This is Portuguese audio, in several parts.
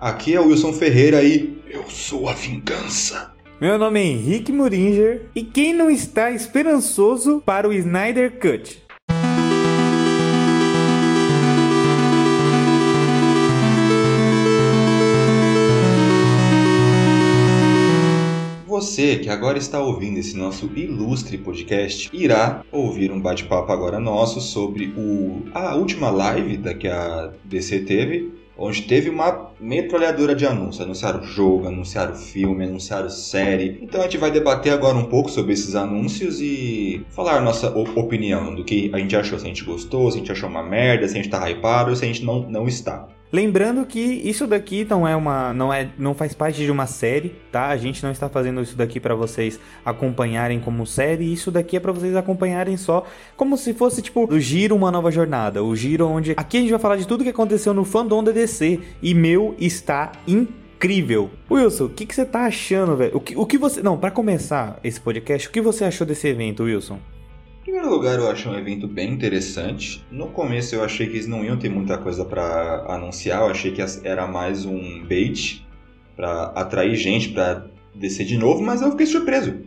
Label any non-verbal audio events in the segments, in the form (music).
Aqui é o Wilson Ferreira e eu sou a vingança. Meu nome é Henrique Muringer e quem não está esperançoso para o Snyder Cut? Você que agora está ouvindo esse nosso ilustre podcast irá ouvir um bate-papo agora nosso sobre o, a última live da que a DC teve, onde teve uma metralhadora de anúncios. Anunciaram jogo, anunciaram filme, anunciaram série. Então a gente vai debater agora um pouco sobre esses anúncios e falar a nossa opinião do que a gente achou, se a gente gostou, se a gente achou uma merda, se a gente está hypado ou se a gente não, não está. Lembrando que isso daqui não é uma, não é, não faz parte de uma série, tá? A gente não está fazendo isso daqui para vocês acompanharem como série. Isso daqui é para vocês acompanharem só como se fosse tipo o giro uma nova jornada, o giro onde aqui a gente vai falar de tudo que aconteceu no fandom da DC e meu está incrível. Wilson, o que, que você tá achando, velho? O que, o que você, não, para começar esse podcast, o que você achou desse evento, Wilson? Em primeiro lugar, eu achei um evento bem interessante. No começo, eu achei que eles não iam ter muita coisa para anunciar. Eu achei que era mais um bait para atrair gente para descer de novo, mas eu fiquei surpreso.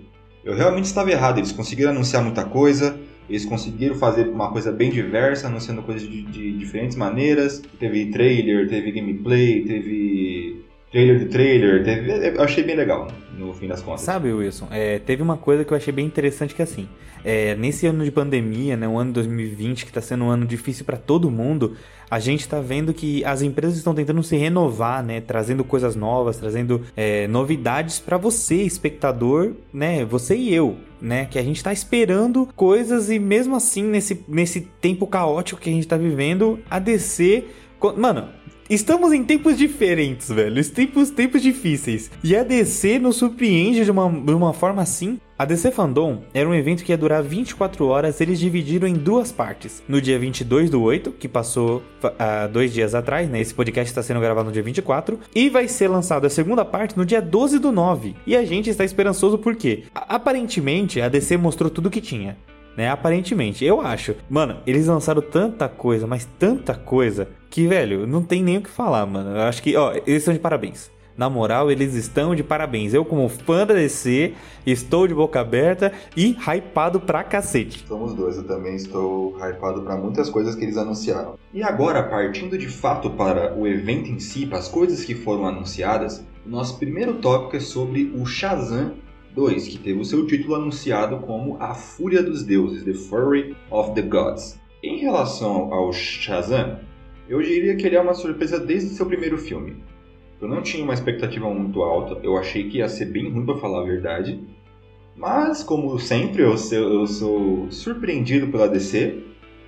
Eu realmente estava errado. Eles conseguiram anunciar muita coisa. Eles conseguiram fazer uma coisa bem diversa, anunciando coisas de, de diferentes maneiras. Teve trailer, teve gameplay, teve trailer de trailer, teve, eu achei bem legal no fim das contas. Sabe, Wilson, é, teve uma coisa que eu achei bem interessante que assim, é, nesse ano de pandemia, né, o ano 2020 que está sendo um ano difícil para todo mundo, a gente está vendo que as empresas estão tentando se renovar, né, trazendo coisas novas, trazendo é, novidades para você, espectador, né, você e eu, né, que a gente está esperando coisas e mesmo assim nesse, nesse tempo caótico que a gente está vivendo, a DC, mano, Estamos em tempos diferentes, velho. Tempos, tempos difíceis. E a DC nos surpreende de uma, de uma forma assim. A DC Fandom era um evento que ia durar 24 horas, eles dividiram em duas partes. No dia 22 do 8, que passou uh, dois dias atrás, né? Esse podcast está sendo gravado no dia 24. E vai ser lançado a segunda parte no dia 12 do 9. E a gente está esperançoso porque, aparentemente, a DC mostrou tudo que tinha né? Aparentemente, eu acho. Mano, eles lançaram tanta coisa, mas tanta coisa, que, velho, não tem nem o que falar, mano. Eu acho que, ó, eles estão de parabéns. Na moral, eles estão de parabéns. Eu, como fã da DC, estou de boca aberta e hypado pra cacete. Somos dois, eu também estou hypado para muitas coisas que eles anunciaram. E agora, partindo de fato para o evento em si, para as coisas que foram anunciadas, nosso primeiro tópico é sobre o Shazam 2, que teve o seu título anunciado como A Fúria dos Deuses, The Fury of the Gods. Em relação ao Shazam, eu diria que ele é uma surpresa desde seu primeiro filme. Eu não tinha uma expectativa muito alta, eu achei que ia ser bem ruim para falar a verdade. Mas, como sempre, eu sou, eu sou surpreendido pela DC.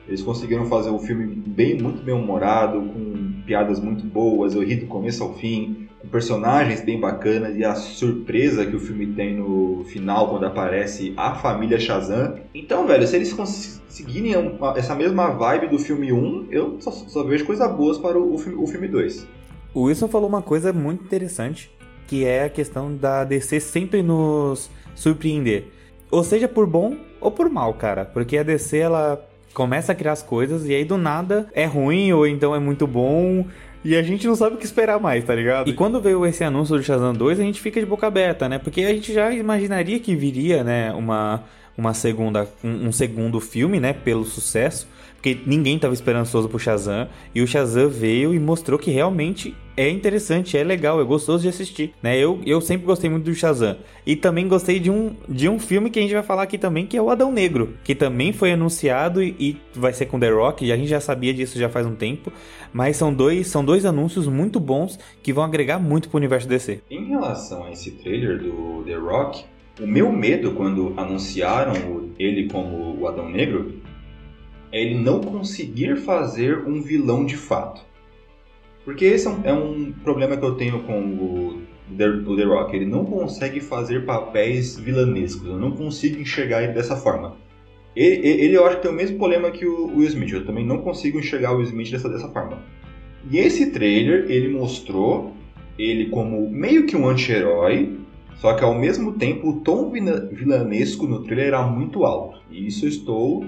Eles conseguiram fazer um filme bem, muito bem humorado, com piadas muito boas, eu ri do começo ao fim personagens bem bacanas e a surpresa que o filme tem no final quando aparece a família Shazam. Então, velho, se eles conseguirem essa mesma vibe do filme 1, eu só, só vejo coisas boas para o, o filme 2. O Wilson falou uma coisa muito interessante, que é a questão da DC sempre nos surpreender. Ou seja, por bom ou por mal, cara. Porque a DC, ela começa a criar as coisas e aí do nada é ruim ou então é muito bom e a gente não sabe o que esperar mais, tá ligado? E quando veio esse anúncio do Shazam 2, a gente fica de boca aberta, né? Porque a gente já imaginaria que viria, né, uma, uma segunda, um, um segundo filme, né, pelo sucesso porque ninguém estava esperançoso pro Shazam, e o Shazam veio e mostrou que realmente é interessante, é legal, é gostoso de assistir, né? Eu, eu sempre gostei muito do Shazam. E também gostei de um, de um filme que a gente vai falar aqui também, que é o Adão Negro, que também foi anunciado e, e vai ser com The Rock, e a gente já sabia disso já faz um tempo, mas são dois, são dois anúncios muito bons que vão agregar muito pro universo DC. Em relação a esse trailer do The Rock, o meu medo quando anunciaram ele como o Adão Negro é ele não conseguir fazer um vilão de fato. Porque esse é um, é um problema que eu tenho com o The, o The Rock. Ele não consegue fazer papéis vilanescos. Eu não consigo enxergar ele dessa forma. Ele, ele eu acho que tem o mesmo problema que o Will Smith. Eu também não consigo enxergar o Will Smith dessa, dessa forma. E esse trailer, ele mostrou ele como meio que um anti-herói, só que ao mesmo tempo o tom vilanesco no trailer era muito alto. E isso eu estou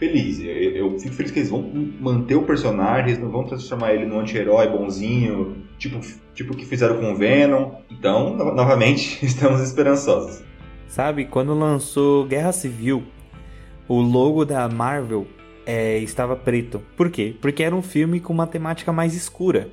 feliz. Eu, eu, fico feliz que eles vão manter o personagem, eles não vão transformar ele num anti-herói bonzinho, tipo tipo o que fizeram com o Venom. Então, no novamente, (laughs) estamos esperançosos. Sabe, quando lançou Guerra Civil, o logo da Marvel é, estava preto. Por quê? Porque era um filme com uma temática mais escura.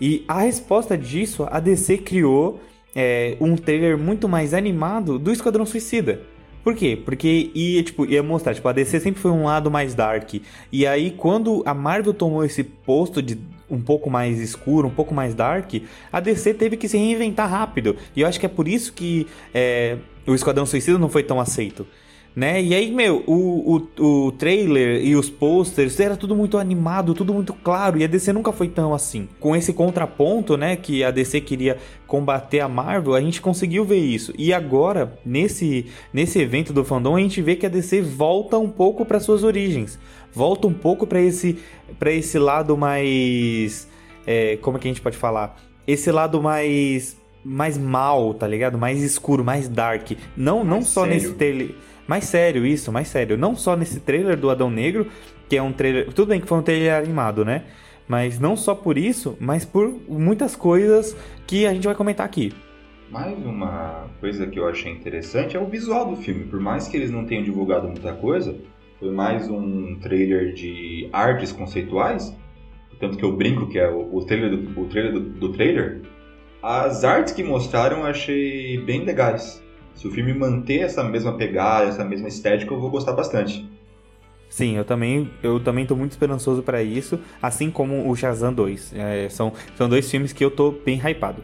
E a resposta disso, a DC criou é, um trailer muito mais animado do Esquadrão Suicida. Por quê? Porque ia, tipo, ia mostrar, tipo, a DC sempre foi um lado mais dark. E aí, quando a Marvel tomou esse posto de um pouco mais escuro, um pouco mais dark, a DC teve que se reinventar rápido. E eu acho que é por isso que é, o Esquadrão Suicida não foi tão aceito né? E aí, meu, o, o, o trailer e os posters era tudo muito animado, tudo muito claro, e a DC nunca foi tão assim. Com esse contraponto, né, que a DC queria combater a Marvel, a gente conseguiu ver isso. E agora, nesse, nesse evento do fandom, a gente vê que a DC volta um pouco para suas origens. Volta um pouco para esse, pra esse lado mais. É, como é que a gente pode falar? Esse lado mais mais mal, tá ligado? Mais escuro, mais dark. Não, mais não só sério. nesse trailer mais sério isso, mais sério. Não só nesse trailer do Adão Negro, que é um trailer. Tudo bem que foi um trailer animado, né? Mas não só por isso, mas por muitas coisas que a gente vai comentar aqui. Mais uma coisa que eu achei interessante é o visual do filme. Por mais que eles não tenham divulgado muita coisa, foi mais um trailer de artes conceituais. Tanto que eu brinco que é o, o trailer, do, o trailer do, do trailer. As artes que mostraram eu achei bem legais. Se o filme manter essa mesma pegada, essa mesma estética, eu vou gostar bastante. Sim, eu também eu também tô muito esperançoso para isso, assim como o Shazam 2. É, são, são dois filmes que eu tô bem hypado.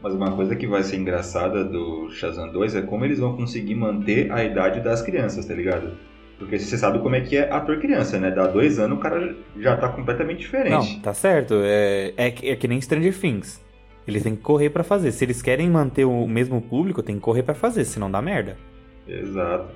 Mas uma coisa que vai ser engraçada do Shazam 2 é como eles vão conseguir manter a idade das crianças, tá ligado? Porque você sabe como é que é ator criança, né? Dá dois anos o cara já tá completamente diferente. Não, tá certo. É, é, é que nem Stranger Things. Eles têm que correr para fazer. Se eles querem manter o mesmo público, tem que correr para fazer, senão dá merda. Exato.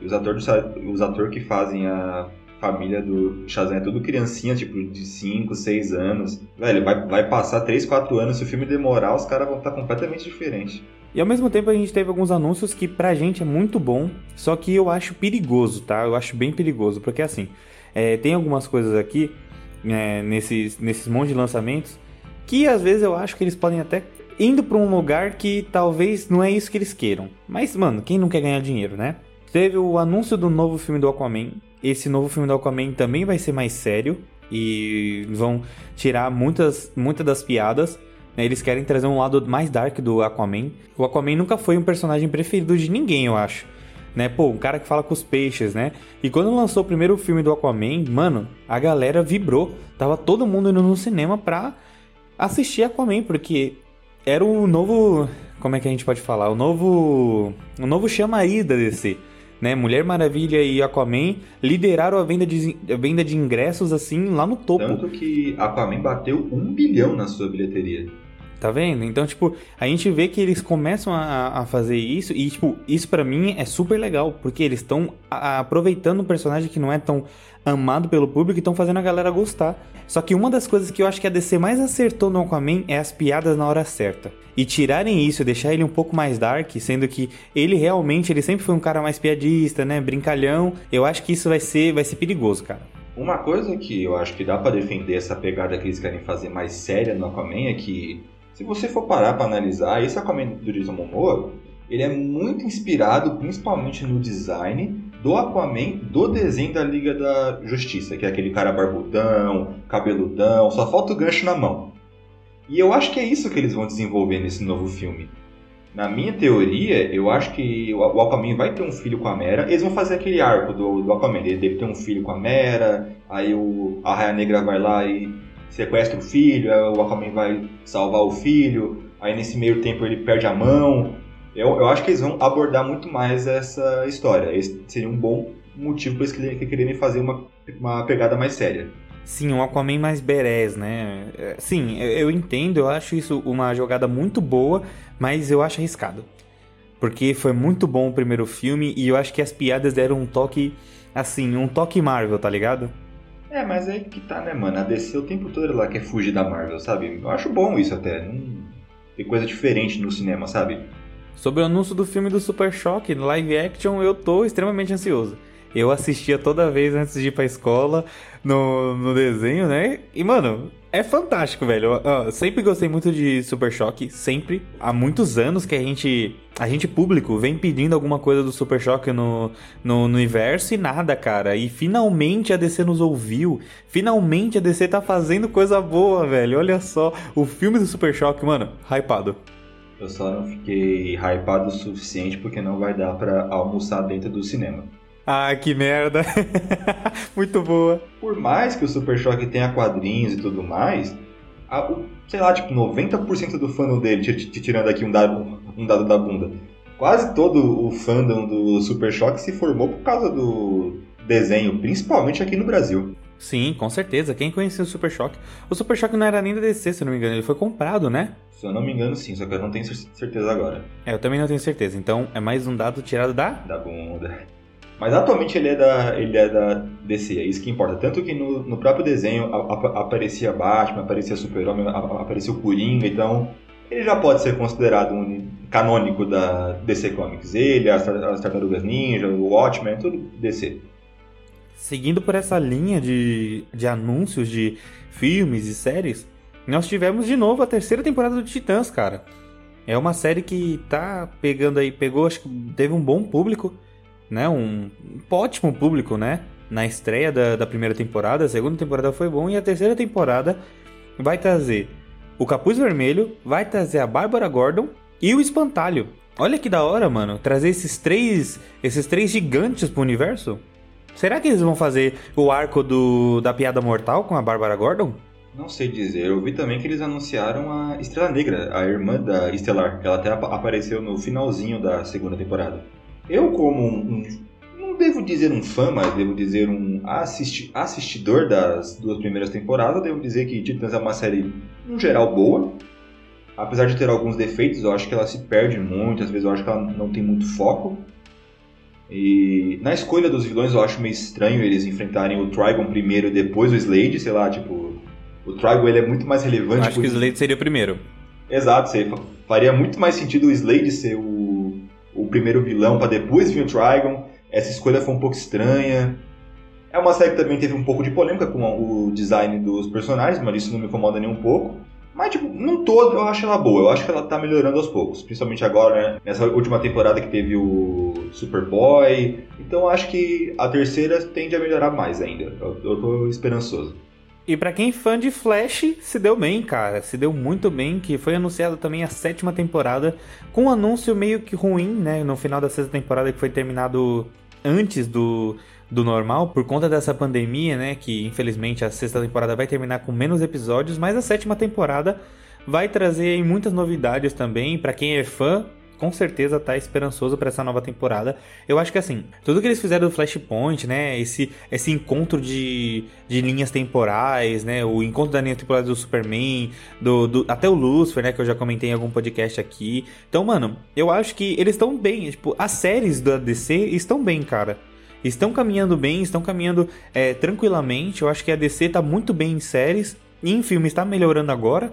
E os atores, os atores que fazem a família do Shazam é tudo criancinha, tipo, de 5, 6 anos. Velho, vai, vai passar 3, 4 anos, se o filme demorar, os caras vão estar completamente diferentes. E ao mesmo tempo a gente teve alguns anúncios que pra gente é muito bom, só que eu acho perigoso, tá? Eu acho bem perigoso, porque assim, é, tem algumas coisas aqui, é, nesses, nesses monte de lançamentos, que às vezes eu acho que eles podem até indo para um lugar que talvez não é isso que eles queiram. Mas, mano, quem não quer ganhar dinheiro, né? Teve o anúncio do novo filme do Aquaman. Esse novo filme do Aquaman também vai ser mais sério e vão tirar muitas, muitas das piadas. Né? Eles querem trazer um lado mais dark do Aquaman. O Aquaman nunca foi um personagem preferido de ninguém, eu acho. Né? Pô, um cara que fala com os peixes, né? E quando lançou o primeiro filme do Aquaman, mano, a galera vibrou. Tava todo mundo indo no cinema pra assistir Aquaman, porque era o novo. Como é que a gente pode falar? O novo. O novo chamaí da DC. Né? Mulher Maravilha e Aquaman lideraram a venda de, a venda de ingressos assim lá no topo. Tanto que Aquaman bateu um bilhão na sua bilheteria. Tá vendo? Então, tipo, a gente vê que eles começam a, a fazer isso e, tipo, isso para mim é super legal, porque eles estão aproveitando um personagem que não é tão amado pelo público e estão fazendo a galera gostar. Só que uma das coisas que eu acho que a DC mais acertou no Aquaman é as piadas na hora certa. E tirarem isso, deixar ele um pouco mais dark, sendo que ele realmente, ele sempre foi um cara mais piadista, né, brincalhão. Eu acho que isso vai ser, vai ser perigoso, cara. Uma coisa que eu acho que dá para defender essa pegada que eles querem fazer mais séria no Aquaman é que se você for parar para analisar, esse Aquaman do Jason Momoa, ele é muito inspirado principalmente no design do Aquaman do desenho da Liga da Justiça, que é aquele cara barbudão, cabeludão, só falta o gancho na mão. E eu acho que é isso que eles vão desenvolver nesse novo filme. Na minha teoria, eu acho que o Aquaman vai ter um filho com a Mera. Eles vão fazer aquele arco do, do Aquaman. Ele deve ter um filho com a Mera. Aí o, a Raia Negra vai lá e sequestra o filho, o Aquaman vai salvar o filho, aí nesse meio tempo ele perde a mão. Eu, eu acho que eles vão abordar muito mais essa história. Esse seria um bom motivo para eles quererem fazer uma, uma pegada mais séria. Sim, um Aquaman mais berés, né? É, sim, eu entendo, eu acho isso uma jogada muito boa, mas eu acho arriscado. Porque foi muito bom o primeiro filme e eu acho que as piadas deram um toque, assim, um toque Marvel, tá ligado? É, mas aí que tá, né, mano? A DC o tempo todo lá quer fugir da Marvel, sabe? Eu acho bom isso até. Não... Tem coisa diferente no cinema, sabe? Sobre o anúncio do filme do Super Choque, live action, eu tô extremamente ansioso. eu assistia toda vez antes de ir pra escola no, no desenho, né? E, mano, é fantástico, velho. Eu, eu sempre gostei muito de Super Choque, sempre. Há muitos anos que a gente, a gente público, vem pedindo alguma coisa do Super Choque no, no, no universo e nada, cara. E finalmente a DC nos ouviu. Finalmente a DC tá fazendo coisa boa, velho. Olha só, o filme do Super Choque, mano, hypado. Eu só não fiquei hypado o suficiente porque não vai dar para almoçar dentro do cinema. Ah, que merda. (laughs) Muito boa. Por mais que o Super Choque tenha quadrinhos e tudo mais, a, o, sei lá, tipo, 90% do fandom dele, te, te, tirando aqui um dado, um dado da bunda, quase todo o fandom do Super Choque se formou por causa do desenho, principalmente aqui no Brasil. Sim, com certeza. Quem conhecia o Super Choque? O Super Choque não era nem da DC, se não me engano, ele foi comprado, né? Se eu não me engano, sim, só que eu não tenho certeza agora. É, eu também não tenho certeza. Então, é mais um dado tirado da... Da bunda. Mas atualmente ele é da, ele é da DC, é isso que importa. Tanto que no, no próprio desenho a, a, aparecia Batman, aparecia Super-Homem, aparecia o Coringa, então ele já pode ser considerado um canônico da DC Comics. Ele, as, as Tartarugas Ninja, o Watchmen, tudo DC. Seguindo por essa linha de, de anúncios de filmes e séries, nós tivemos de novo a terceira temporada do Titãs, cara. É uma série que tá pegando aí, pegou, acho que teve um bom público né? Um, um ótimo público, né? Na estreia da, da primeira temporada, a segunda temporada foi bom e a terceira temporada vai trazer o Capuz Vermelho, vai trazer a Bárbara Gordon e o Espantalho. Olha que da hora, mano, trazer esses três, esses três gigantes pro universo. Será que eles vão fazer o arco do, da piada mortal com a Bárbara Gordon? Não sei dizer. Eu vi também que eles anunciaram a Estrela Negra, a irmã da Estelar. Ela até apareceu no finalzinho da segunda temporada. Eu, como um, não devo dizer um fã, mas devo dizer um assisti assistidor das duas primeiras temporadas, devo dizer que Titãs é uma série, no geral, boa. Apesar de ter alguns defeitos, eu acho que ela se perde muito, às vezes eu acho que ela não tem muito foco. E na escolha dos vilões eu acho meio estranho eles enfrentarem o Trigon primeiro e depois o Slade, sei lá, tipo... O Trigon ele é muito mais relevante... Eu acho que o Slade seria o primeiro. Exato, faria muito mais sentido o Slade ser o o primeiro vilão para depois vir o Trigon. Essa escolha foi um pouco estranha. É uma série que também teve um pouco de polêmica com o design dos personagens, mas isso não me incomoda nem um pouco. Mas, tipo, num todo eu acho ela boa. Eu acho que ela tá melhorando aos poucos. Principalmente agora, né? Nessa última temporada que teve o Superboy. Então eu acho que a terceira tende a melhorar mais ainda. Eu, eu tô esperançoso. E para quem é fã de Flash, se deu bem, cara. Se deu muito bem, que foi anunciada também a sétima temporada, com um anúncio meio que ruim, né? No final da sexta temporada, que foi terminado antes do, do normal, por conta dessa pandemia, né? Que infelizmente a sexta temporada vai terminar com menos episódios, mas a sétima temporada vai trazer muitas novidades também. para quem é fã, com certeza tá esperançoso para essa nova temporada. Eu acho que assim, tudo que eles fizeram do Flashpoint, né, esse, esse encontro de, de linhas temporais, né, o encontro da linha temporal do Superman, do, do, até o Lucifer, né, que eu já comentei em algum podcast aqui. Então, mano, eu acho que eles estão bem, tipo, as séries da DC estão bem, cara estão caminhando bem, estão caminhando é, tranquilamente. Eu acho que a DC tá muito bem em séries e em filmes está melhorando agora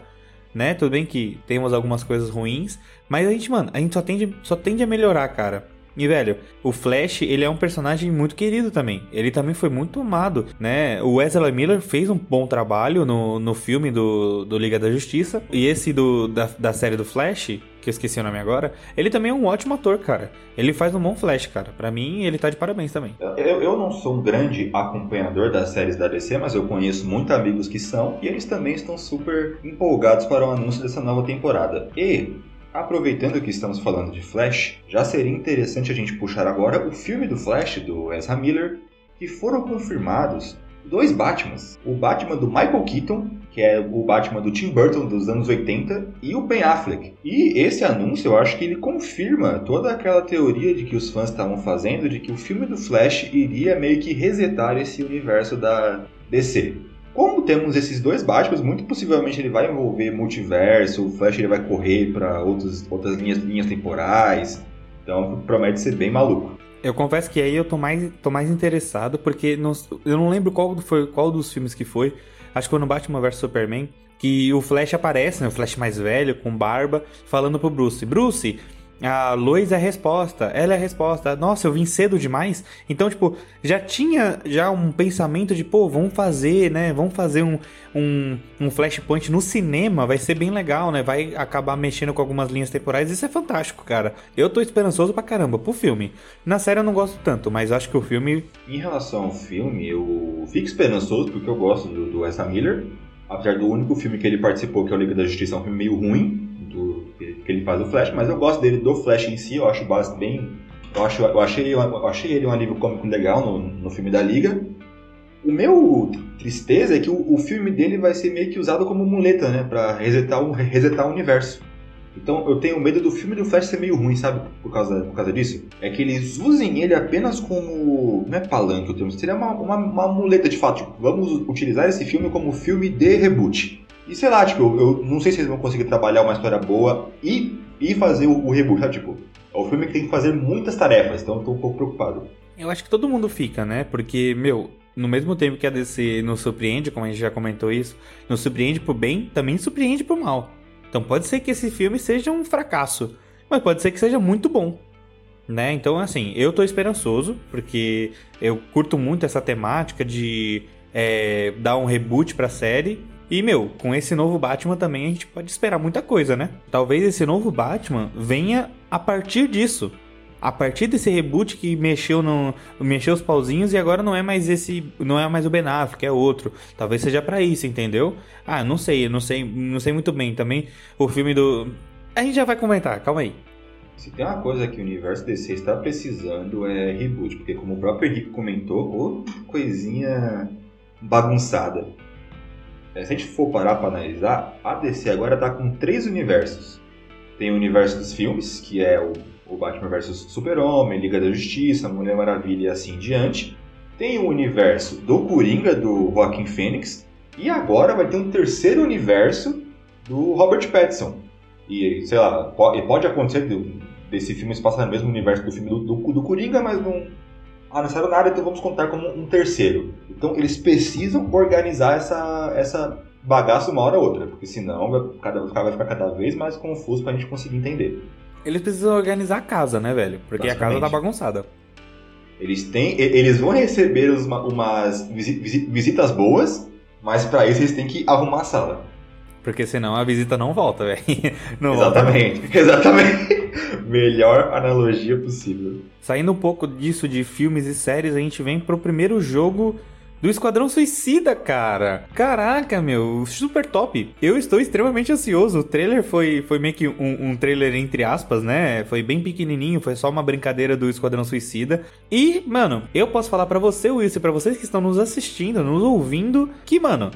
né? Tudo bem que temos algumas coisas ruins, mas a gente, mano, a gente só tende, só tende a melhorar, cara. E, velho, o Flash, ele é um personagem muito querido também. Ele também foi muito amado, né? O Wesley Miller fez um bom trabalho no, no filme do, do Liga da Justiça. E esse do, da, da série do Flash, que eu esqueci o nome agora, ele também é um ótimo ator, cara. Ele faz um bom Flash, cara. Para mim, ele tá de parabéns também. Eu, eu não sou um grande acompanhador das séries da DC, mas eu conheço muitos amigos que são, e eles também estão super empolgados para o anúncio dessa nova temporada. E Aproveitando que estamos falando de Flash, já seria interessante a gente puxar agora o filme do Flash do Ezra Miller, que foram confirmados dois Batmans. O Batman do Michael Keaton, que é o Batman do Tim Burton dos anos 80, e o Ben Affleck. E esse anúncio eu acho que ele confirma toda aquela teoria de que os fãs estavam fazendo de que o filme do Flash iria meio que resetar esse universo da DC. Como temos esses dois Batman, muito possivelmente ele vai envolver multiverso, o Flash ele vai correr para outras linhas, linhas temporais. Então promete ser bem maluco. Eu confesso que aí eu tô mais, tô mais interessado, porque não, eu não lembro qual, foi, qual dos filmes que foi. Acho que foi no Batman vs Superman, que o Flash aparece, né? O Flash mais velho, com barba, falando pro Bruce: Bruce, A Lois é a resposta, ela é a resposta. Nossa, eu vim cedo demais. Então, tipo, já tinha já um pensamento de, pô, vamos fazer, né? Vamos fazer um, um, um Flashpoint no cinema, vai ser bem legal, né? Vai acabar mexendo com algumas linhas temporais. Isso é fantástico, cara. Eu tô esperançoso pra caramba pro filme. Na série eu não gosto tanto, mas acho que o filme. Em relação ao filme, eu fico esperançoso porque eu gosto do, do Ezra Miller. Apesar do único filme que ele participou, que é o Liga da Justiça, é um filme meio ruim, que ele faz o Flash, mas eu gosto dele do Flash em si, eu acho bem. Eu, acho, eu, achei, eu achei ele um alívio cômico legal no, no filme da Liga. O meu tristeza é que o, o, filme dele vai ser meio que usado como muleta, né? Pra resetar o, resetar o universo. Então eu tenho medo do filme do Flash ser meio ruim, sabe? Por causa, por causa disso. É que eles usem ele apenas como. Não é palanque o termo, seria uma, uma, uma muleta de fato. Tipo, vamos utilizar esse filme como filme de reboot. E sei lá, tipo, eu, não sei se eles vão conseguir trabalhar uma história boa e, e fazer o, o reboot, sabe? Tipo, é um filme que tem que fazer muitas tarefas, então eu tô um pouco preocupado. Eu acho que todo mundo fica, né? Porque, meu, no mesmo tempo que a DC nos surpreende, como a gente já comentou isso, nos surpreende pro bem, também surpreende pro mal. Então pode ser que esse filme seja um fracasso, mas pode ser que seja muito bom. Né? Então, assim, eu tô esperançoso, porque eu curto muito essa temática de é, dar um reboot pra série. E, meu, com esse novo Batman também a gente pode esperar muita coisa, né? Talvez esse novo Batman venha a partir disso. A partir desse reboot que mexeu no mexeu os pauzinhos e agora não é mais esse não é mais o Ben Affleck é outro. Talvez seja para isso entendeu? Ah não sei não sei não sei muito bem também o filme do a gente já vai comentar calma aí. Se tem uma coisa que o universo DC está precisando é reboot porque como o próprio Henrique comentou ou coisinha bagunçada se a gente for parar para analisar a DC agora está com três universos tem o universo dos filmes que é o o Batman vs Super-Homem, Liga da Justiça, Mulher Maravilha e assim diante. Tem o universo do Coringa, do Joaquin Phoenix, e agora vai ter um terceiro universo do Robert Pattinson. E, sei lá, pode, pode acontecer desse filme se passar no mesmo universo do filme do, do, do Coringa, mas não anunciaram nada, então vamos contar como um terceiro. Então eles precisam organizar essa, essa bagaça uma hora ou outra, porque senão vai, cada, vai ficar cada vez mais confuso pra gente conseguir entender. Eles precisam organizar a casa, né, velho? Porque a casa tá bagunçada. Eles têm, eles vão receber uma, umas visitas boas, mas para isso eles têm que arrumar a sala. Porque senão a visita não volta, velho. (laughs) Exatamente, volta. exatamente. (laughs) (laughs) Melhor analogia possível. Saindo um pouco disso de filmes e séries, a gente vem pro primeiro jogo do Esquadrão Suicida, cara. Caraca, meu, super top. Eu estou extremamente ansioso. O trailer foi, foi meio que um, um trailer entre aspas, né? Foi bem pequenininho, foi só uma brincadeira do Esquadrão Suicida. E, mano, eu posso falar para você, Wilson, pra vocês que estão nos assistindo, nos ouvindo, que, mano,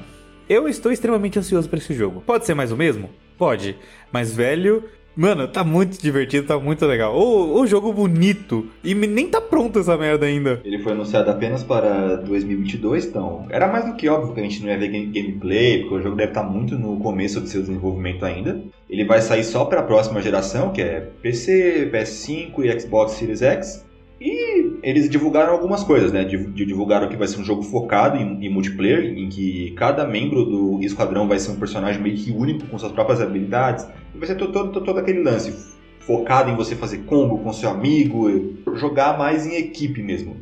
eu estou extremamente ansioso para esse jogo. Pode ser mais o mesmo? Pode. Mas, velho, Mano, tá muito divertido, tá muito legal. O, o jogo bonito. E nem tá pronto essa merda ainda. Ele foi anunciado apenas para 2022, então era mais do que óbvio que a gente não ia ver gameplay, porque o jogo deve estar tá muito no começo do seu desenvolvimento ainda. Ele vai sair só para a próxima geração, que é PC, PS5 e Xbox Series X. E eles divulgaram algumas coisas, né? Divulgaram que vai ser um jogo focado em, em, multiplayer, em que cada membro do esquadrão vai ser um personagem meio que único, com suas próprias habilidades. Vai ser todo, todo, todo aquele lance focado em você fazer combo com seu amigo, jogar mais em equipe mesmo.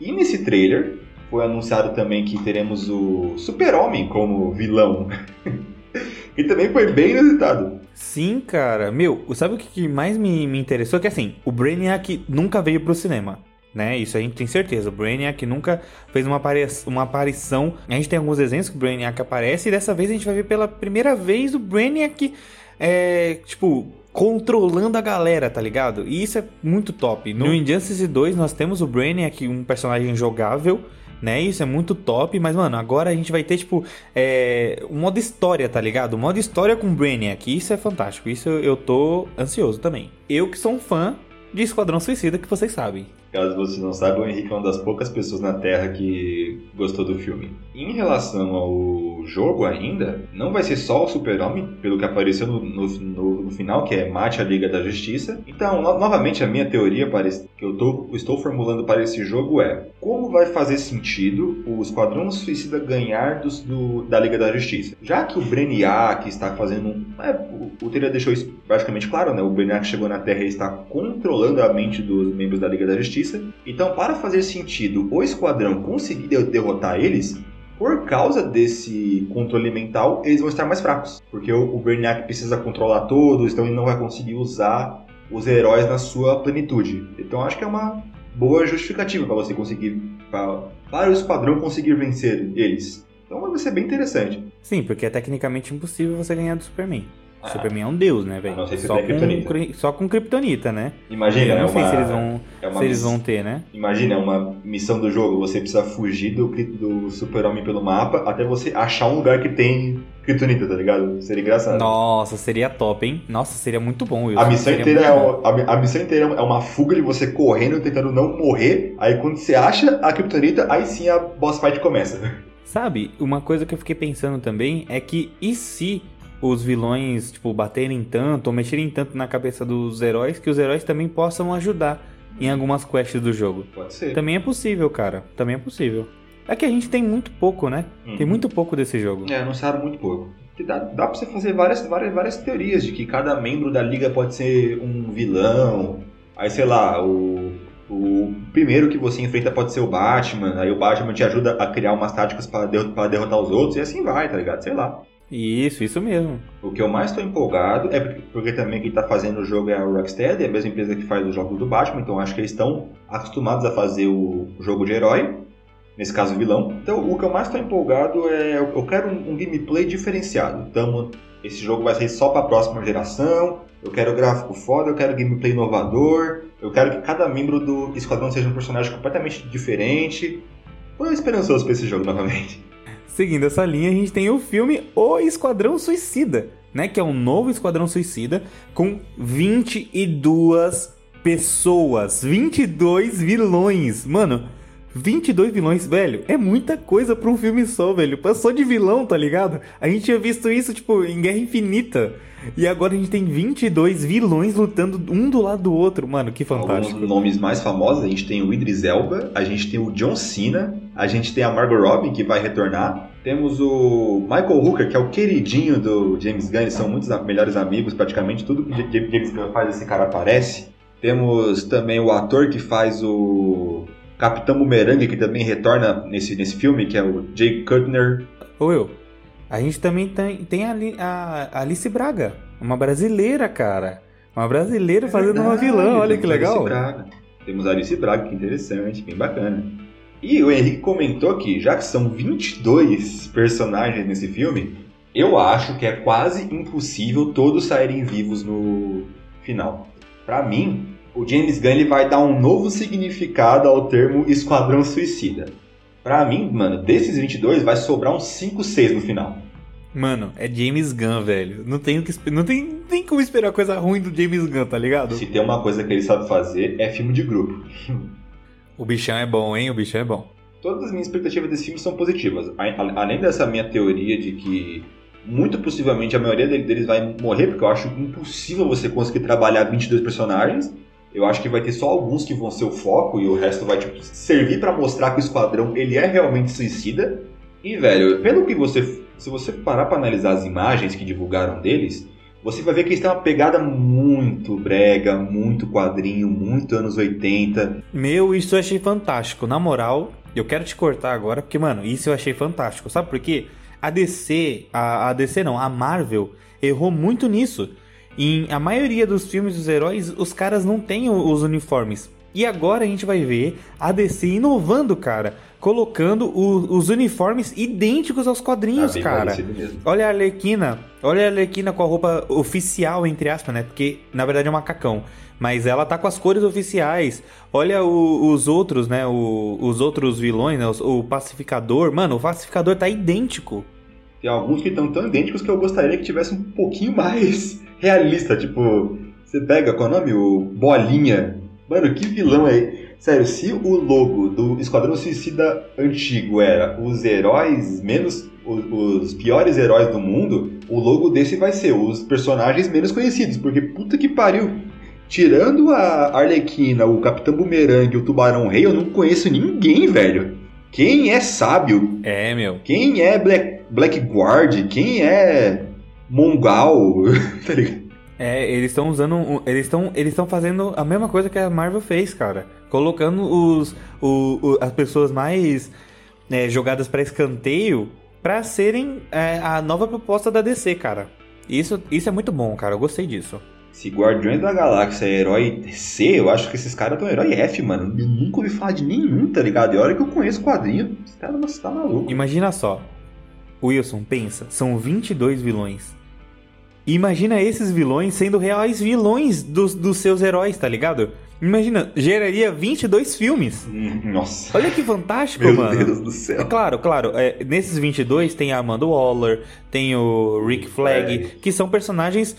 E nesse trailer foi anunciado também que teremos o Super-Homem como vilão. (laughs) e também foi bem inusitado. Sim, cara. Meu, sabe o que mais me, me interessou? Que assim, o Brainiac nunca veio pro cinema. Né? Isso a gente tem certeza. O Brainiac nunca fez uma, apari uma aparição. A gente tem alguns exemplos que o Brainiac aparece e dessa vez a gente vai ver pela primeira vez o Brainiac, é, tipo, controlando a galera, tá ligado? E isso é muito top. No Injustice 2 nós temos o Brainiac, um personagem jogável, né? Isso é muito top, mas, mano, agora a gente vai ter, tipo, é, um modo história, tá ligado? Um modo história com Brainiac. Isso é fantástico. Isso eu tô ansioso também. Eu que sou um fã de Esquadrão Suicida, que vocês sabem. Caso vocês não saibam, o Henrique é uma das poucas pessoas na Terra que gostou do filme. Em relação ao jogo ainda, não vai ser só o Super-Homem, pelo que apareceu no, no, no, no, final, que é mate a Liga da Justiça. Então, no, novamente, a minha teoria para esse, que eu tô, estou formulando para esse jogo é como vai fazer sentido o Esquadrão Suicida ganhar dos, do, da Liga da Justiça? Já que o Brainiac está fazendo É, o, o trailer deixou isso praticamente claro, né? O Brainiac chegou na Terra e está controlando a mente dos membros da Liga da Justiça. Então, para fazer sentido o Esquadrão conseguir derrotar eles, por causa desse controle mental, eles vão estar mais fracos. Porque o, o Brainiac precisa controlar todos, então ele não vai conseguir usar os heróis na sua plenitude. Então acho que é uma boa justificativa para você conseguir. Pra, para o esquadrão conseguir vencer eles. Então vai ser bem interessante. Sim, porque é tecnicamente impossível você ganhar do Superman. O Superman é um deus, né, velho? Se só, com, só com Kryptonita, né? Imagina, Eu não é sei uma, se eles vão, é uma se eles vão ter, né? Imagina, é uma missão do jogo, você precisa fugir do, do super-homem pelo mapa até você achar um lugar que tem Kryptonita, tá ligado? Seria engraçado. Nossa, seria top, hein? Nossa, seria muito bom, Wilson. A missão, inteira é, muito bom. o- a, mi- a missão inteira é uma fuga de você correndo, tentando não morrer. Aí quando você acha a Kryptonita, aí sim a boss fight começa. Sabe, uma coisa que eu fiquei pensando também é que e se os vilões, tipo, baterem tanto ou mexerem tanto na cabeça dos heróis que os heróis também possam ajudar em algumas quests do jogo? Pode ser. Também é possível, cara. Também é possível. É que a gente tem muito pouco, né? Tem Uhum. muito pouco desse jogo. É, anunciaram muito pouco. Dá, dá pra você fazer várias, várias, várias teorias de que cada membro da liga pode ser um vilão. Aí, sei lá, o, o primeiro que você enfrenta pode ser o Batman. Aí o Batman te ajuda a criar umas táticas para derrotar, derrotar os outros. E assim vai, tá ligado? Sei lá. Isso, isso mesmo. O que eu mais estou empolgado é porque, também quem está fazendo o jogo é a Rocksteady, é a mesma empresa que faz os jogos do Batman, então acho que eles estão acostumados a fazer o jogo de herói, nesse caso vilão. Então o que eu mais estou empolgado é eu quero um, um gameplay diferenciado. Então esse jogo vai ser só para a próxima geração. Eu quero gráfico foda, eu quero gameplay inovador, eu quero que cada membro do esquadrão seja um personagem completamente diferente. Estou esperançoso para esse jogo novamente. Seguindo essa linha, a gente tem o filme O Esquadrão Suicida, né? Que é um novo Esquadrão Suicida com 22 pessoas, 22 vilões. Mano, 22 vilões, velho, é muita coisa pra um filme só, velho. Passou de vilão, tá ligado? A gente tinha visto isso, tipo, em Guerra Infinita. E agora a gente tem 22 vilões lutando um do lado do outro. Mano, que fantástico. Alguns nomes mais famosos, a gente tem o Idris Elba, a gente tem o John Cena, a gente tem a Margot Robbie, que vai retornar. Temos o Michael Hooker, que é o queridinho do James Gunn, eles são muitos melhores amigos, praticamente tudo que James Gunn faz, esse cara aparece. Temos também o ator que faz o Capitão Boomerang, que também retorna nesse, nesse filme, que é o Jay Cutner. Ô, Will, a gente também tem, tem a, a Alice Braga, uma brasileira, cara. Uma brasileira fazendo uma Verdade, vilã, olha que legal. Alice Braga. Temos a Alice Braga, que interessante, bem bacana. E o Henrique comentou que, já que são 22 personagens nesse filme, eu acho que é quase impossível todos saírem vivos no final. Pra mim, o James Gunn ele vai dar um novo significado ao termo Esquadrão Suicida. Pra mim, mano, desses 22 vai sobrar uns 5, 6 no final. Mano, é James Gunn, velho. Não tem, que, não tem, não tem como esperar coisa ruim do James Gunn, tá ligado? Se tem uma coisa que ele sabe fazer, é filme de grupo. O bichão é bom, hein? O bichão é bom. Todas as minhas expectativas desse filme são positivas. Além dessa minha teoria de que muito possivelmente a maioria dele- deles vai morrer, porque eu acho impossível você conseguir trabalhar 22 personagens. Eu acho que vai ter só alguns que vão ser o foco e o resto vai tipo, servir pra mostrar que o esquadrão ele é realmente suicida. E velho, pelo que você se você parar pra analisar as imagens que divulgaram deles, você vai ver que eles têm uma pegada muito brega, muito quadrinho, muito anos 80. Meu, isso eu achei fantástico. Na moral, eu quero te cortar agora, porque, mano, isso eu achei fantástico. Sabe por quê? A DC, a, a DC não, a Marvel errou muito nisso. Em a maioria dos filmes dos heróis, os caras não têm o- os uniformes. E agora a gente vai ver a DC inovando, cara. Colocando o- os uniformes idênticos aos quadrinhos, bem cara. Olha a Arlequina. Olha a Arlequina com a roupa oficial, entre aspas, né? Porque na verdade é um macacão. Mas ela tá com as cores oficiais. Olha o- os outros, né? O- os outros vilões, né? Os- O pacificador. Mano, o pacificador tá idêntico. Tem alguns que estão tão idênticos que eu gostaria que tivesse um pouquinho mais (laughs) realista. Tipo, você pega, qual é o nome? O Bolinha. Mano, que vilão é. sério, se o logo do Esquadrão Suicida antigo era os heróis menos. Os, os, piores heróis do mundo, o logo desse vai ser os personagens menos conhecidos, porque puta que pariu. Tirando a Arlequina, o Capitão Boomerang e o Tubarão Rei, eu não conheço ninguém, velho. Quem é sábio? É, meu. Quem é Black, Blackguard? Quem é Mongal? (laughs) tá ligado? É, eles estão usando. Eles estão eles estão fazendo a mesma coisa que a Marvel fez, cara. Colocando os, o, o as pessoas mais é, jogadas para escanteio para serem é, a nova proposta da DC, cara. Isso, isso é muito bom, cara. Eu gostei disso. Se Guardiões da Galáxia é herói C, eu acho que esses caras estão herói F, mano. Eu nunca ouvi falar de nenhum, tá ligado? E hora que eu conheço o quadrinho, esse cara você tá maluco. Imagina só. Wilson, pensa, são 22 vilões. Imagina esses vilões sendo reais vilões dos, dos seus heróis, tá ligado? Imagina, geraria 22 filmes. Nossa. Olha que fantástico, Meu mano. Meu Deus do céu. É claro, claro. É, nesses 22 tem a Amanda Waller, tem o Rick Flag, que são personagens,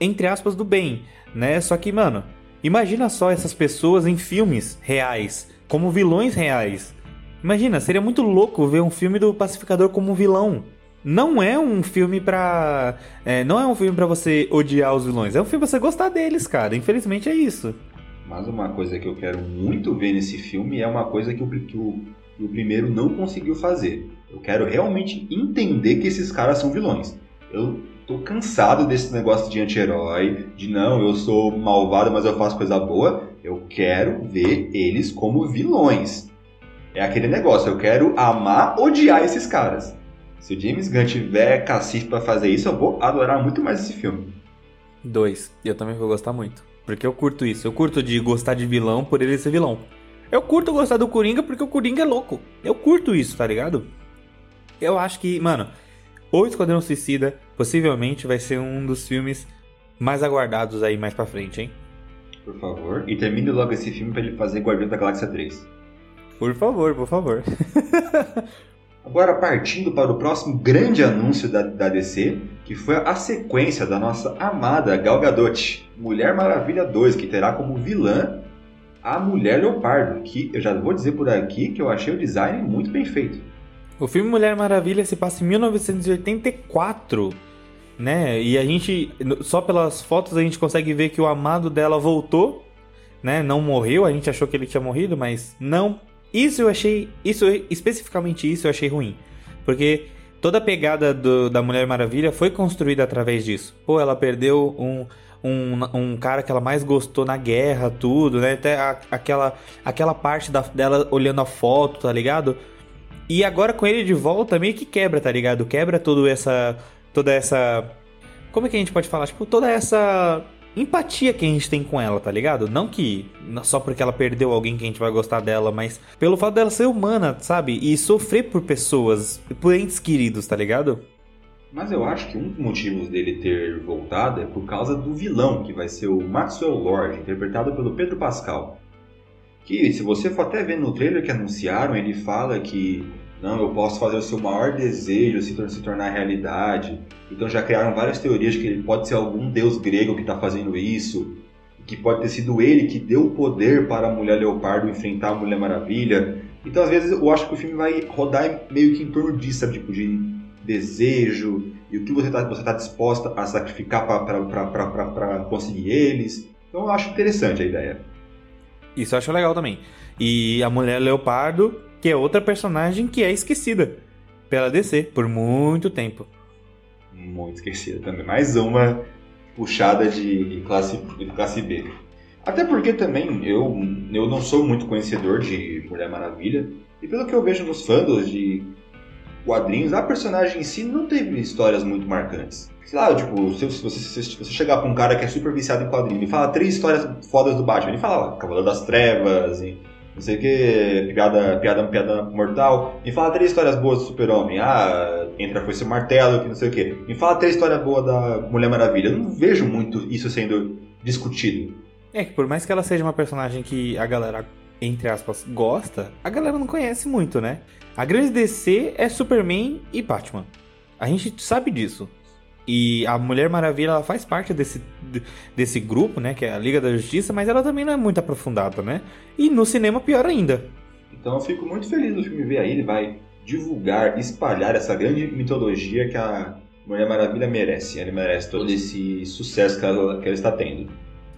entre aspas, do bem, né? Só que, mano, imagina só essas pessoas em filmes reais, como vilões reais. Imagina, seria muito louco ver um filme do Pacificador como vilão não é um filme pra. É, não é um filme para você odiar os vilões. É um filme pra você gostar deles, cara. Infelizmente é isso. Mas uma coisa que eu quero muito ver nesse filme é uma coisa que o, que o, que o primeiro não conseguiu fazer. Eu quero realmente entender que esses caras são vilões. Eu tô cansado desse negócio de anti-herói, de não, eu sou malvado, mas eu faço coisa boa. Eu quero ver eles como vilões. É aquele negócio, eu quero amar, odiar esses caras. Se o James Gunn tiver cacife para fazer isso, eu vou adorar muito mais esse filme. Dois. Eu também vou gostar muito. Porque eu curto isso. Eu curto de gostar de vilão por ele ser vilão. Eu curto gostar do Coringa porque o Coringa é louco. Eu curto isso, tá ligado? Eu acho que, mano, O Esquadrão Suicida possivelmente vai ser um dos filmes mais aguardados aí mais pra frente, hein? Por favor. E termine logo esse filme pra ele fazer Guardião da Galáxia 3. Por favor, por favor. (laughs) Agora, partindo para o próximo grande anúncio da, da DC, que foi a sequência da nossa amada Gal Gadot, Mulher Maravilha 2, que terá como vilã a Mulher Leopardo, que eu já vou dizer por aqui que eu achei o design muito bem feito. O filme Mulher Maravilha se passa em 1984, né? E a gente, só pelas fotos, a gente consegue ver que o amado dela voltou, né? Não morreu, a gente achou que ele tinha morrido, mas não, isso eu achei. Isso, especificamente isso eu achei ruim. Porque toda a pegada do, da Mulher Maravilha foi construída através disso. Pô, ela perdeu um, um, um cara que ela mais gostou na guerra, tudo, né? Até a, aquela, aquela parte da, dela olhando a foto, tá ligado? E agora com ele de volta, meio que quebra, tá ligado? Quebra toda essa. Toda essa. Como é que a gente pode falar? Tipo, toda essa empatia que a gente tem com ela, tá ligado? Não que só porque ela perdeu alguém que a gente vai gostar dela, mas pelo fato dela ser humana, sabe? E sofrer por pessoas, por entes queridos, tá ligado? Mas eu acho que um dos motivos dele ter voltado é por causa do vilão, que vai ser o Maxwell Lord, interpretado pelo Pedro Pascal. Que, se você for até ver no trailer que anunciaram, ele fala que não, eu posso fazer o seu maior desejo se, se tornar realidade. Então já criaram várias teorias de que ele pode ser algum deus grego que está fazendo isso, que pode ter sido ele que deu o poder para a Mulher Leopardo enfrentar a Mulher Maravilha. Então às vezes eu acho que o filme vai rodar meio que em torno disso, sabe? Tipo, de desejo e o que você está você tá disposta a sacrificar para conseguir eles. Então eu acho interessante a ideia. Isso eu acho legal também. E a Mulher Leopardo que é outra personagem que é esquecida pela DC por muito tempo. Muito esquecida também. Mais uma puxada de classe, de classe B. Até porque também eu, eu não sou muito conhecedor de Mulher Maravilha. E pelo que eu vejo nos fandoms de quadrinhos, a personagem em si não teve histórias muito marcantes. Sei lá, tipo, se você, se você chegar pra um cara que é super viciado em quadrinhos e fala três histórias fodas do Batman, ele fala Cavaleiro das Trevas, e não sei o que, piada, piada, piada mortal. Me fala três histórias boas do Super-Homem. Ah, entra foi seu martelo, que não sei o que. Me fala três histórias boas da Mulher Maravilha. Eu não vejo muito isso sendo discutido. É que por mais que ela seja uma personagem que a galera, entre aspas, gosta, a galera não conhece muito, né? A grande DC é Superman e Batman. A gente sabe disso. E a Mulher Maravilha ela faz parte desse, desse grupo, né? Que é a Liga da Justiça, mas ela também não é muito aprofundada, né? E no cinema, pior ainda. Então eu fico muito feliz do filme ver aí. Ele vai divulgar, espalhar essa grande mitologia que a Mulher Maravilha merece. Ela merece todo esse sucesso que ela, que ela está tendo.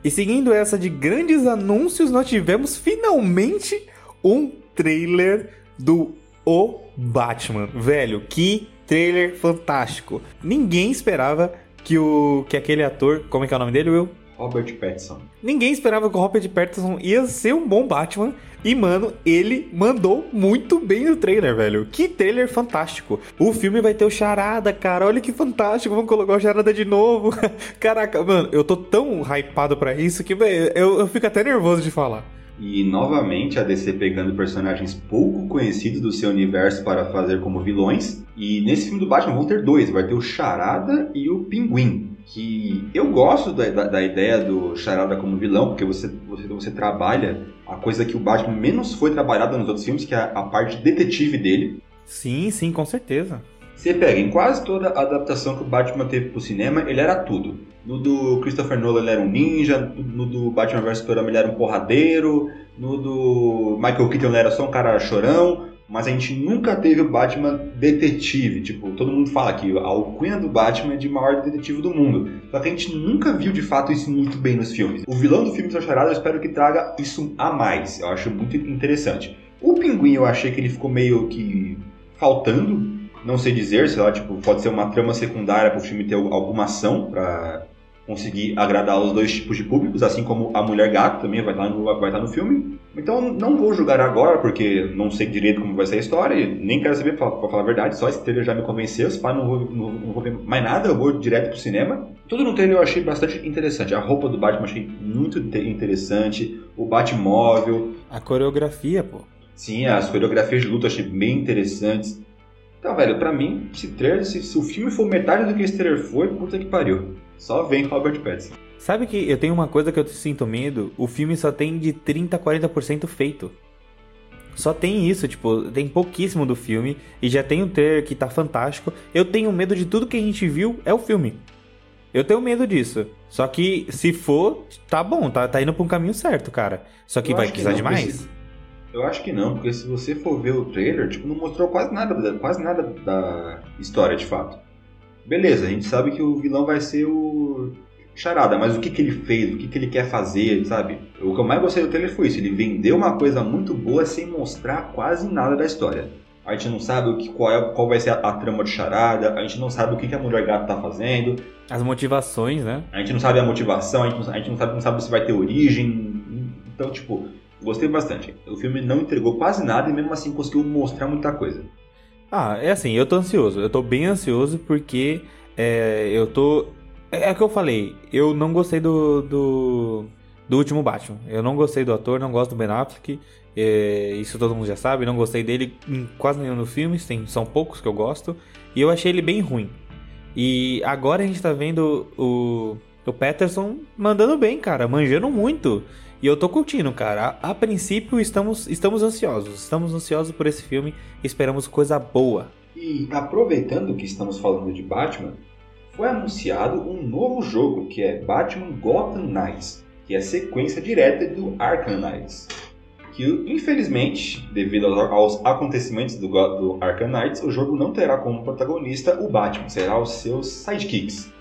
E seguindo essa de grandes anúncios, nós tivemos finalmente um trailer do O Batman. Velho, que trailer fantástico. Ninguém esperava que o que aquele ator, como é que é o nome dele, Will? Robert Pattinson. Ninguém esperava que o Robert Pattinson ia ser um bom Batman. E, mano, ele mandou muito bem no trailer, velho. Que trailer fantástico. O filme vai ter o Charada, cara. Olha que fantástico. Vamos colocar o Charada de novo. (laughs) Caraca, mano, eu tô tão hypado pra isso que, velho, eu, eu fico até nervoso de falar. E novamente a DC pegando personagens pouco conhecidos do seu universo para fazer como vilões. E nesse filme do Batman vão ter dois: vai ter o Charada e o Pinguim. Que eu gosto da, da, da ideia do Charada como vilão, porque você, você, você trabalha a coisa que o Batman menos foi trabalhada nos outros filmes, que é a parte detetive dele. Sim, sim, com certeza. Você pega em quase toda a adaptação que o Batman teve pro cinema, ele era tudo. No do Christopher Nolan ele era um ninja, no do Batman vs Superman ele era um porradeiro, no do Michael Keaton ele era só um cara chorão, mas a gente nunca teve o Batman detetive. Tipo, todo mundo fala que a alcunha do Batman é de maior detetive do mundo. Só que a gente nunca viu de fato isso muito bem nos filmes. O vilão do filme Charada eu espero que traga isso a mais. Eu acho muito interessante. O Pinguim eu achei que ele ficou meio que faltando não sei dizer, sei lá, tipo, pode ser uma trama secundária para o filme ter alguma ação para conseguir agradar os dois tipos de públicos, assim como a Mulher Gato também vai estar no, vai estar no filme. Então não vou julgar agora, porque não sei direito como vai ser a história, e nem quero saber, para falar a verdade, só esse trailer já me convenceu, se pá, não vou, não, não vou ver mais nada, eu vou direto pro cinema. Tudo no trailer eu achei bastante interessante, a roupa do Batman eu achei muito interessante, o Batmóvel... A coreografia, pô. Sim, as coreografias de luta eu achei bem interessantes. Então, velho, pra mim, esse trailer, se, se, o filme for metade do que esse trailer foi, puta que pariu. Só vem Robert Pattinson. Sabe que eu tenho uma coisa que eu sinto medo? O filme só tem de 30 a 40% feito. Só tem isso, tipo, tem pouquíssimo do filme e já tem um trailer que tá fantástico. Eu tenho medo de tudo que a gente viu é o filme. Eu tenho medo disso. Só que se for, tá bom, tá, tá indo pra um caminho certo, cara. Só que eu vai precisar de mais. Precisa. Eu acho que não, porque se você for ver o trailer, tipo, não mostrou quase nada, quase nada da história de fato. Beleza, a gente sabe que o vilão vai ser o Charada, mas o que, que ele fez, o que, que ele quer fazer, sabe? O que eu mais gostei do trailer foi isso, ele vendeu uma coisa muito boa sem mostrar quase nada da história. A gente não sabe o que, qual, é, qual vai ser a, a trama de charada, a gente não sabe o que, que a mulher gato tá fazendo. As motivações, né? A gente não sabe a motivação, a gente não, a gente não sabe, não sabe se vai ter origem. Então, tipo, Gostei bastante. O filme não entregou quase nada e mesmo assim conseguiu mostrar muita coisa. Ah, é assim, eu tô ansioso. Eu tô bem ansioso porque é, eu tô. É, é o que eu falei, eu não gostei do, do, do último Batman. Eu não gostei do ator, não gosto do Ben Affleck. É, isso todo mundo já sabe. Não gostei dele em quase nenhum dos filmes. Tem, são poucos que eu gosto. E eu achei ele bem ruim. E agora a gente tá vendo o, o Patterson mandando bem, cara, manjando muito. E eu tô curtindo, cara. A, a, princípio estamos, estamos ansiosos. Estamos ansiosos por esse filme. Esperamos coisa boa. E aproveitando que estamos falando de Batman, foi anunciado um novo jogo que é Batman Gotham Knights, que é a sequência direta do Arkham Knights. Que infelizmente, devido aos acontecimentos do, do Arkham Knights, o jogo não terá como protagonista o Batman, será os seus sidekicks.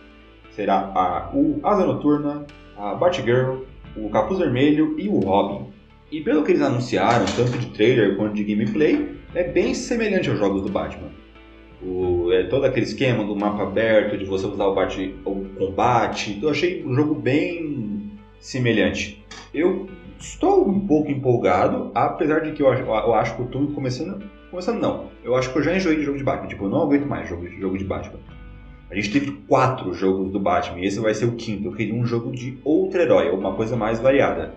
Será a, o Asa Noturna, a Batgirl, o Capuz Vermelho e o Robin. E pelo que eles anunciaram, tanto de trailer quanto de gameplay, é bem semelhante aos jogos do Batman. O, é todo aquele esquema do mapa aberto, de você usar o, bate, o combate. Então eu achei o jogo bem semelhante. Eu estou um pouco empolgado, apesar de que eu, eu acho que eu estou começando. Começando não. Eu acho que eu já enjoei de jogo de Batman. Tipo, eu não aguento mais jogo, jogo de Batman. A gente teve quatro jogos do Batman e esse vai ser o quinto. Eu queria um jogo de outro herói, uma coisa mais variada.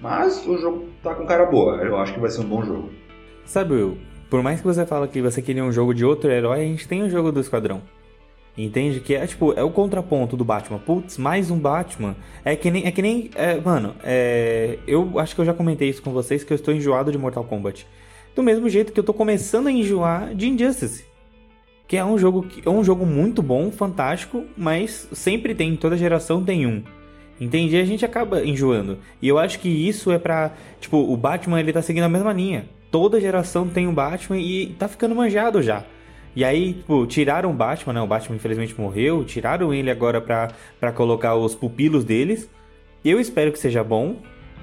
Mas o jogo tá com cara boa, eu acho que vai ser um bom jogo. Sabe, Will, por mais que você fale que você queria um jogo de outro herói, a gente tem o um jogo do Esquadrão. Entende? Que é tipo, é o contraponto do Batman. Putz, mais um Batman. É que nem. É que nem. É, mano, é, eu acho que eu já comentei isso com vocês que eu estou enjoado de Mortal Kombat. Do mesmo jeito que eu tô começando a enjoar de Injustice. Que é um jogo é um jogo muito bom, fantástico, mas sempre tem, toda geração tem um. Entende? E a gente acaba enjoando. E eu acho que isso é pra. Tipo, o Batman ele tá seguindo a mesma linha. Toda geração tem um Batman e tá ficando manjado já. E aí, tipo, tiraram o Batman, né? O Batman infelizmente morreu. Tiraram ele agora pra, pra colocar os pupilos deles. Eu espero que seja bom,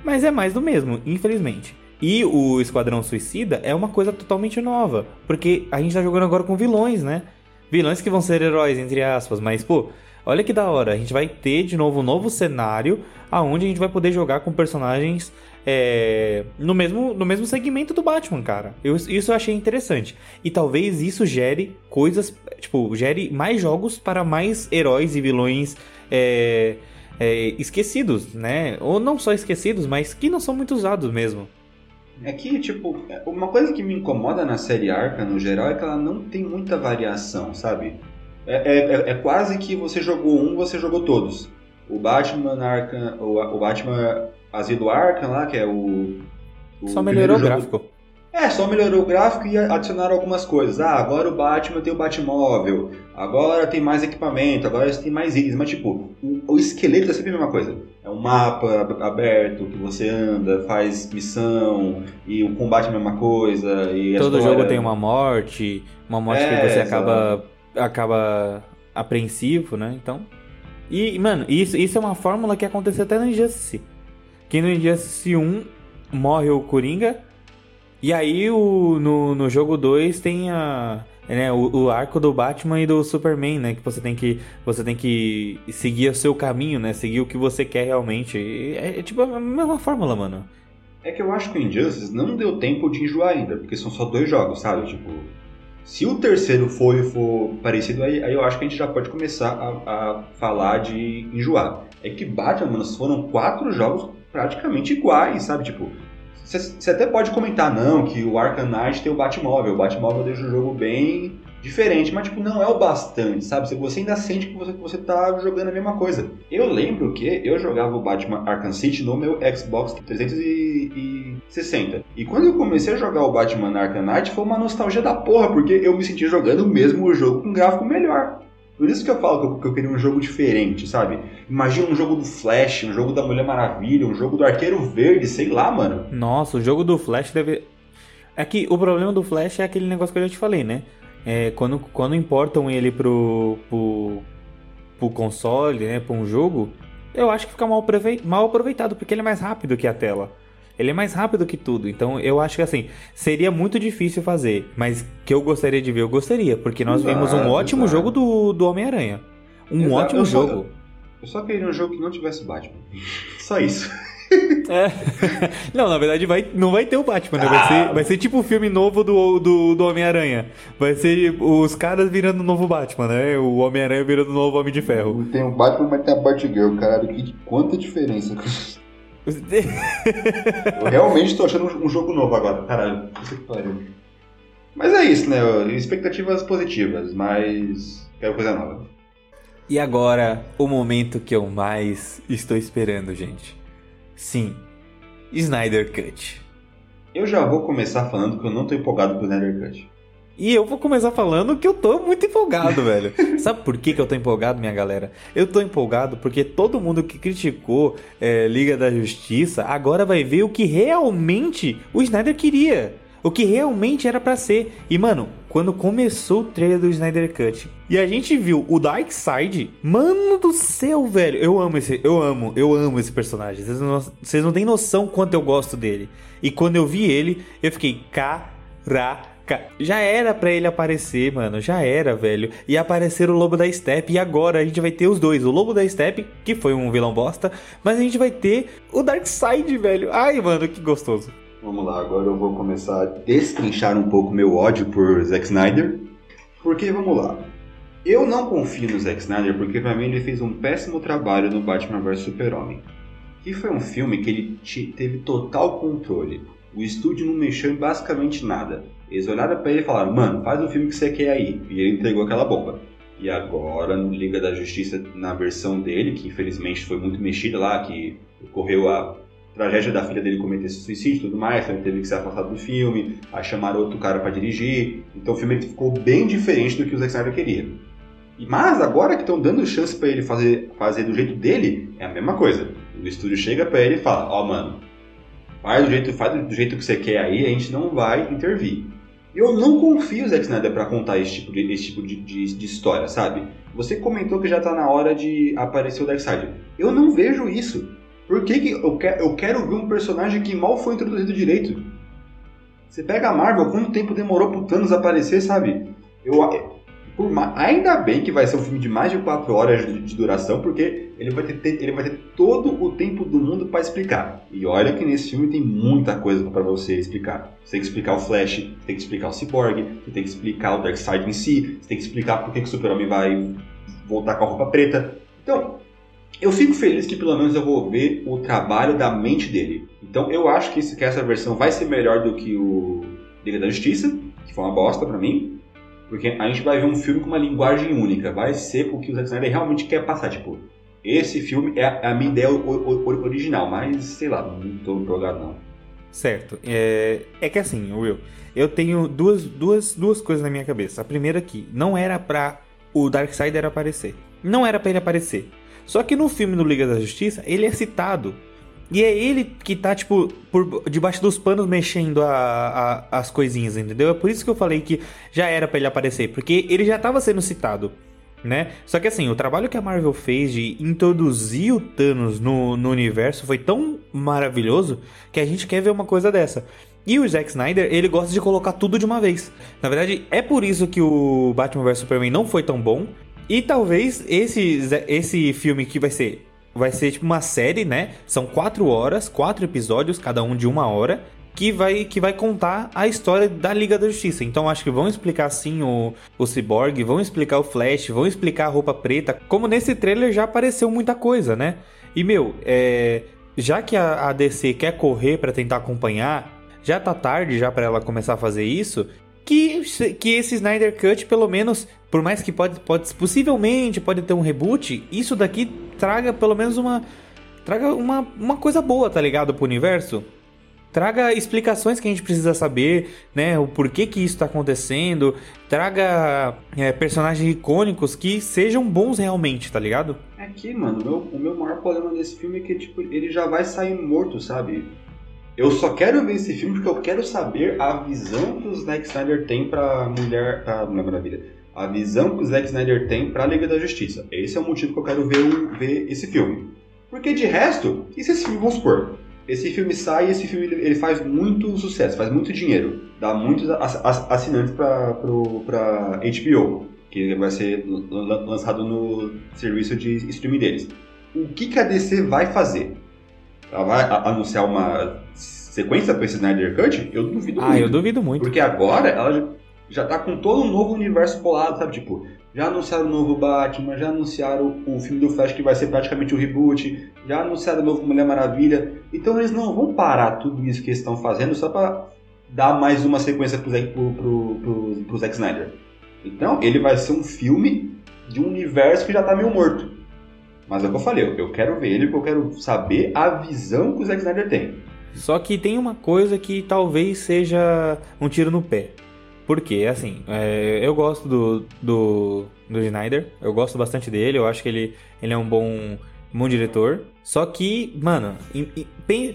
mas é mais do mesmo, infelizmente. E o Esquadrão Suicida é uma coisa totalmente nova, porque a gente tá jogando agora com vilões, né? Vilões que vão ser heróis, entre aspas, mas, pô, olha que da hora, a gente vai ter de novo um novo cenário aonde a gente vai poder jogar com personagens é, no, mesmo, no mesmo segmento do Batman, cara. Eu, isso eu achei interessante. E talvez isso gere coisas, tipo, gere mais jogos para mais heróis e vilões é, é, esquecidos, né? Ou não só esquecidos, mas que não são muito usados mesmo. É que, tipo, uma coisa que me incomoda na série Arca, no geral, é que ela não tem muita variação, sabe? É, é, é quase que você jogou um, você jogou todos. O Batman Arkham, o, o Batman Asilo Arkham lá, que é o... o só melhorou o gráfico. É, só melhorou o gráfico e adicionaram algumas coisas. Ah, agora o Batman tem o Batmóvel, agora tem mais equipamento, agora tem mais itens, mas tipo, o, esqueleto é sempre a mesma coisa. É um mapa aberto que você anda, faz missão, e o combate é a mesma coisa. E Todo história... jogo tem uma morte, uma morte é, que você acaba, acaba apreensivo, né? Então. E, mano, isso, isso é uma fórmula que aconteceu até no Injustice. Que no Injustice 1 morre o Coringa e aí o, no, no jogo 2 tem a, né, o, o, arco do Batman e do Superman, né? Que você tem que você tem que seguir o seu caminho, né? Seguir o que você quer realmente. É, é tipo a mesma fórmula, mano. É que eu acho que o Injustice não deu tempo de enjoar ainda, porque são só dois jogos, sabe? Tipo, se o terceiro for e for parecido, aí, aí eu acho que a gente já pode começar a, a falar de enjoar. É que Batman, mano, foram quatro jogos praticamente iguais, sabe? Tipo, você até pode comentar, não, que o Arkham Knight tem o Batmóvel. O Batmóvel deixa o jogo bem diferente, mas tipo, não é o bastante, sabe? Você ainda sente que você, que você tá jogando a mesma coisa. Eu lembro que eu jogava o Batman Arkham City no meu Xbox 360. E quando eu comecei a jogar o Batman Arkham Knight, foi uma nostalgia da porra, porque eu me senti jogando o mesmo jogo com gráfico melhor. Por isso que eu falo que eu, que eu, queria um jogo diferente, sabe? Imagina um jogo do Flash, um jogo da Mulher Maravilha, um jogo do Arqueiro Verde, sei lá, mano. Nossa, o jogo do Flash deve. É que o problema do Flash é aquele negócio que eu já te falei, né? É, quando, quando importam ele pro, pro, pro console, né? Pra um jogo, eu acho que fica mal, mal aproveitado, porque ele é mais rápido que a tela. Ele é mais rápido que tudo. Então eu acho que assim, seria muito difícil fazer. Mas que eu gostaria de ver, eu gostaria. Porque nós exato, vimos um ótimo exato. jogo do, do Homem-Aranha. Um exato. ótimo eu jogo. Só, eu só queria um jogo que não tivesse Batman. Só isso. (laughs) É. Não, na verdade vai, não vai ter o Batman, né? Vai, ser, vai ser tipo o um filme novo do, do, do Homem-Aranha. Vai ser os caras virando o novo Batman, né? O Homem-Aranha virando o novo Homem de Ferro. Tem o Batman, mas tem a Batgirl, caralho. Que, quanta diferença. Eu realmente tô achando um jogo novo agora, caralho. Isso que pariu. Mas é isso, né? Expectativas positivas, mas quero coisa nova. E agora, o momento que eu mais estou esperando, gente. Sim, Snyder Cut. Eu já vou começar falando que eu não tô empolgado com o Snyder Cut. E eu vou começar falando que eu tô muito empolgado, (laughs) velho. Sabe por que, que eu tô empolgado, minha galera? Eu tô empolgado porque todo mundo que criticou é, Liga da Justiça agora vai ver o que realmente o Snyder queria. O que realmente era para ser. E, mano, quando começou o trailer do Snyder Cut e a gente viu o Dark Side, mano do céu, velho. Eu amo esse, eu amo, eu amo esse personagem. Vocês não, vocês não têm noção quanto eu gosto dele. E quando eu vi ele, eu fiquei, caralho já era para ele aparecer, mano. Já era, velho. E aparecer o Lobo da Steppe. E agora a gente vai ter os dois. O Lobo da Steppe, que foi um vilão bosta. Mas a gente vai ter o Darkseid, velho. Ai, mano, que gostoso. Vamos lá, agora eu vou começar a destrinchar um pouco meu ódio por Zack Snyder. Porque, vamos lá. Eu não confio no Zack Snyder porque pra mim ele fez um péssimo trabalho no Batman vs Super-Homem. Que foi um filme que ele teve total controle. O estúdio não mexeu em basicamente nada. Eles olharam para ele e falaram: Mano, faz o filme que você quer aí. E ele entregou aquela bomba. E agora, no Liga da Justiça, na versão dele, que infelizmente foi muito mexida lá, que ocorreu a tragédia da filha dele cometer suicídio e tudo mais, então ele teve que ser afastado do filme, aí chamaram outro cara para dirigir. Então o filme ficou bem diferente do que o Zack Snyder queria. Mas agora que estão dando chance para ele fazer, fazer do jeito dele, é a mesma coisa. O estúdio chega para ele e fala: Ó, oh, mano, faz do, jeito, faz do jeito que você quer aí, a gente não vai intervir. Eu não confio, Zack Snyder, para contar esse tipo, de, esse tipo de, de, de, história, sabe? Você comentou que já tá na hora de aparecer o Darkseid. Eu não vejo isso. Por que, que eu, quero, eu quero ver um personagem que mal foi introduzido direito? Você pega a Marvel, quanto tempo demorou pro Thanos aparecer, sabe? Eu, por ainda bem que vai ser um filme de mais de 4 horas de, duração, porque ele vai, ter, ele vai ter todo o tempo do mundo para explicar. E olha que nesse filme tem muita coisa para você explicar. Você tem que explicar o Flash, você tem que explicar o Cyborg, você tem que explicar o Darkseid em si, você tem que explicar por que, o Super-Homem vai voltar com a roupa preta. Então, eu fico feliz que pelo menos eu vou ver o trabalho da mente dele. Então eu acho que essa versão vai ser melhor do que o Liga da Justiça, que foi uma bosta para mim. Porque a gente vai ver um filme com uma linguagem única. Vai ser o que o Zack Snyder realmente quer passar. Tipo, esse filme é a minha ideia original, mas sei lá, não tô empolgado não. Certo. É, é que assim, Will, eu tenho duas, duas, duas coisas na minha cabeça. A primeira é que não era pra o Darkseid aparecer. Não era para ele aparecer. Só que no filme do Liga da Justiça, ele é citado. E é ele que tá, tipo, por debaixo dos panos mexendo a, a, as coisinhas, entendeu? É por isso que eu falei que já era para ele aparecer, porque ele já tava sendo citado, né? Só que assim, o trabalho que a Marvel fez de introduzir o Thanos no, no universo foi tão maravilhoso que a gente quer ver uma coisa dessa. E o Zack Snyder, ele gosta de colocar tudo de uma vez. Na verdade, é por isso que o Batman vs Superman não foi tão bom. E talvez esse, esse filme que vai ser vai ser tipo uma série, né? São quatro horas, quatro episódios, cada um de uma hora, que vai, que vai contar a história da Liga da Justiça. Então acho que vão explicar sim o, o Cyborg, vão explicar o Flash, vão explicar a roupa preta. Como nesse trailer já apareceu muita coisa, né? E meu, é, já que a, a DC quer correr para tentar acompanhar, já tá tarde já para ela começar a fazer isso. Que, que esse Snyder Cut, pelo menos, por mais que pode, pode possivelmente pode ter um reboot, isso daqui traga pelo menos uma traga uma, uma coisa boa, tá ligado, pro universo. Traga explicações que a gente precisa saber, né? O porquê que isso tá acontecendo. Traga é, personagens icônicos que sejam bons realmente, tá ligado? Que, mano, meu, o meu maior problema desse filme é que, tipo, ele já vai sair morto, sabe? Eu só quero ver esse filme porque eu quero saber a visão que o Zack Snyder tem pra Mulher, pra Mulher Maravilha a visão que o Zack Snyder tem para a Liga da Justiça. Esse é o motivo que eu quero ver, ver esse filme. Porque de resto, e se esse filme, vamos supor, esse filme sai e esse filme ele faz muito sucesso, faz muito dinheiro, dá muitos assinantes para HBO, que vai ser lançado no serviço de streaming deles. O que, que a DC vai fazer? Ela vai anunciar uma sequência para esse Snyder Cut? Eu duvido ah, muito. Ah, eu duvido muito. Porque agora ela já tá com todo um novo universo colado, sabe? Tipo, já anunciaram o novo Batman, já anunciaram o filme do Flash que vai ser praticamente o reboot, já anunciaram o novo Mulher Maravilha. Então eles não vão parar tudo isso que eles estão fazendo só pra dar mais uma sequência pro, pro, pro, pro, pro Zack Snyder. Então ele vai ser um filme de um universo que já tá meio morto. Mas é o que eu falei, eu quero ver ele porque eu quero saber a visão que o Zack Snyder tem. Só que tem uma coisa que talvez seja um tiro no pé. Porque, assim, é, eu gosto do, do, do Snyder, eu gosto bastante dele, eu acho que ele, ele é um bom, bom diretor. Só que, mano,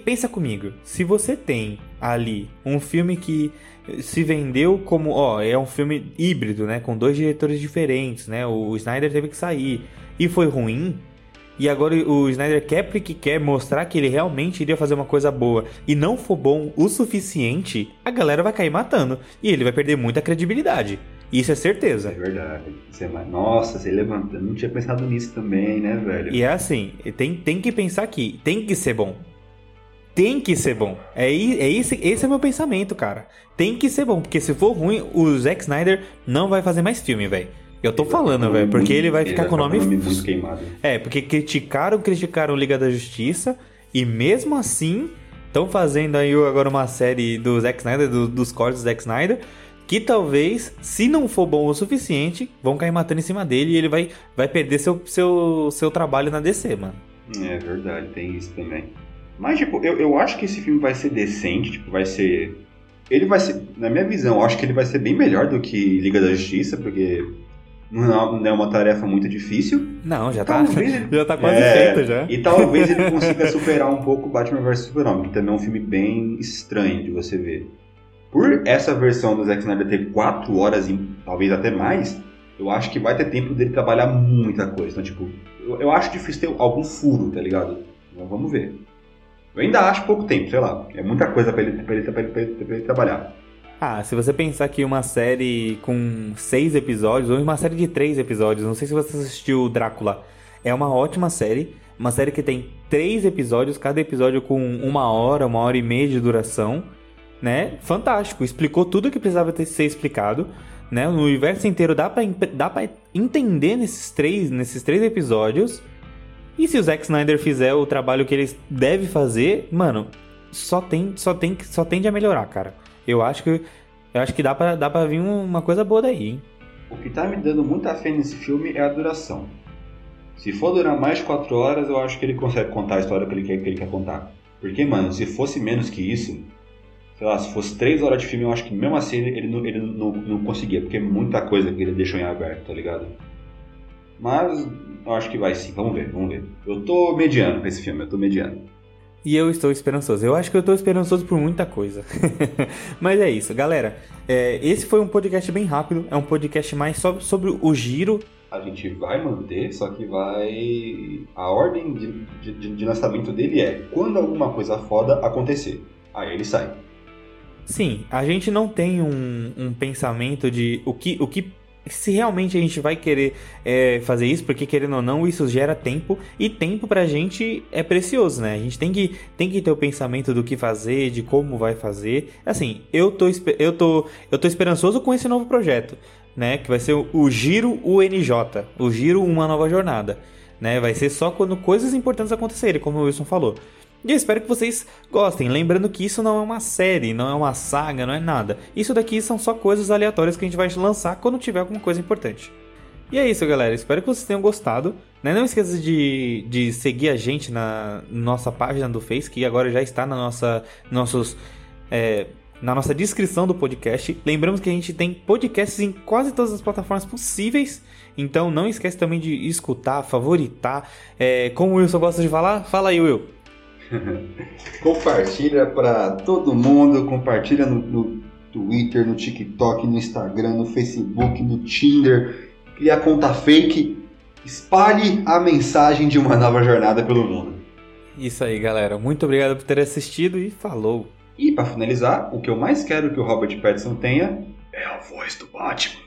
pensa comigo, se você tem ali um filme que se vendeu como, ó, é um filme híbrido, né, com dois diretores diferentes, né, o Snyder teve que sair e foi ruim, e agora o Snyder quer porque quer mostrar que ele realmente iria fazer uma coisa boa e não for bom o suficiente, a galera vai cair matando e ele vai perder muita credibilidade. Isso é certeza. É verdade. Você vai... Nossa, você levanta. Não tinha pensado nisso também, né, velho? E é assim, tem, tem que pensar aqui, tem que ser bom. Tem que ser bom. É, é esse, esse é o meu pensamento, cara. Tem que ser bom, porque se for ruim, o Zack Snyder não vai fazer mais filme, velho. Eu tô falando, velho, porque ele vai ficar com o nome... muito queimado. É, porque criticaram, criticaram Liga da Justiça e mesmo assim estão fazendo aí agora uma série do Zack Snyder, do, dos cortes do Zack Snyder, que talvez, se não for bom o suficiente, vão cair matando em cima dele e ele vai, vai perder seu, seu, seu trabalho na DC, mano. É verdade, tem isso também. Mas, tipo, eu, eu acho que esse filme vai ser decente, tipo, vai ser. Ele vai ser, na minha visão, eu acho que ele vai ser bem melhor do que Liga da Justiça, porque não é uma tarefa muito difícil. Não, já tá, ele, (laughs) já tá quase é, feito já. E talvez ele (laughs) consiga superar um pouco Batman vs Superman, que também é um filme bem estranho de você ver. Por essa versão do Zack Snyder ter 4 horas e talvez até mais, eu acho que vai ter tempo dele trabalhar muita coisa. Então, tipo, eu, eu acho difícil ter algum furo, tá ligado? Então, vamos ver. Eu ainda acho pouco tempo, sei lá. É muita coisa pra ele, pra ele, pra ele, pra ele, pra ele trabalhar. Ah, se você pensar que uma série com seis episódios, ou uma série de três episódios, não sei se você assistiu Drácula, é uma ótima série. Uma série que tem três episódios, cada episódio com uma hora, uma hora e meia de duração, né? Fantástico, explicou tudo que precisava ter ser explicado, né? O universo inteiro dá pra, dá pra entender nesses três, nesses três episódios. E se o Zack Snyder fizer o trabalho que ele deve fazer, mano, só tem, só tem, só tende a melhorar, cara. Eu acho que eu acho que dá para dá para vir uma coisa boa daí, hein? O que tá me dando muita fé nesse filme é a duração. Se for durar mais de 4 horas, eu acho que ele consegue contar a história que ele quer, que ele quer contar. Porque, mano, se fosse menos que isso, sei lá, se fosse 3 horas de filme, eu acho que mesmo assim ele, não, ele não, não conseguia, porque é muita coisa que ele deixou em aberto, tá ligado? Mas eu acho que vai sim, vamos ver, vamos ver. Eu tô mediano com esse filme, eu tô mediano. E eu estou esperançoso. Eu acho que eu estou esperançoso por muita coisa. (laughs) Mas é isso, galera. É, esse foi um podcast bem rápido. É um podcast mais sobre, sobre o giro. A gente vai manter, só que vai. A ordem de, de, de lançamento dele é quando alguma coisa foda acontecer. Aí ele sai. Sim, a gente não tem um, um pensamento de o que, o que se realmente a gente vai querer é, fazer isso, porque querendo ou não, isso gera tempo e tempo pra gente é precioso, né? A gente tem que, tem que ter o pensamento do que fazer, de como vai fazer. Assim, eu tô, eu tô, eu tô esperançoso com esse novo projeto, né? Que vai ser o, o Giro UNJ, o Giro Uma Nova Jornada. Né? Vai ser só quando coisas importantes acontecerem, como o Wilson falou. E eu espero que vocês gostem. Lembrando que isso não é uma série, não é uma saga, não é nada. Isso daqui são só coisas aleatórias que a gente vai lançar quando tiver alguma coisa importante. E é isso, galera. Espero que vocês tenham gostado. Né? Não esqueça de, de seguir a gente na nossa página do Face, que agora já está na nossa, nossos, é, na nossa descrição do podcast. Lembramos que a gente tem podcasts em quase todas as plataformas possíveis. Então não esquece também de escutar, favoritar. É, como o Wilson gosta de falar, fala aí, Will. (laughs) compartilha para todo mundo, compartilha no, no, Twitter, no TikTok, no Instagram, no Facebook, no Tinder, cria conta fake, espalhe a mensagem de uma nova jornada pelo mundo. Isso aí, galera. Muito obrigado por ter assistido e falou. E para finalizar, o que eu mais quero que o Robert Pattinson tenha é a voz do Batman.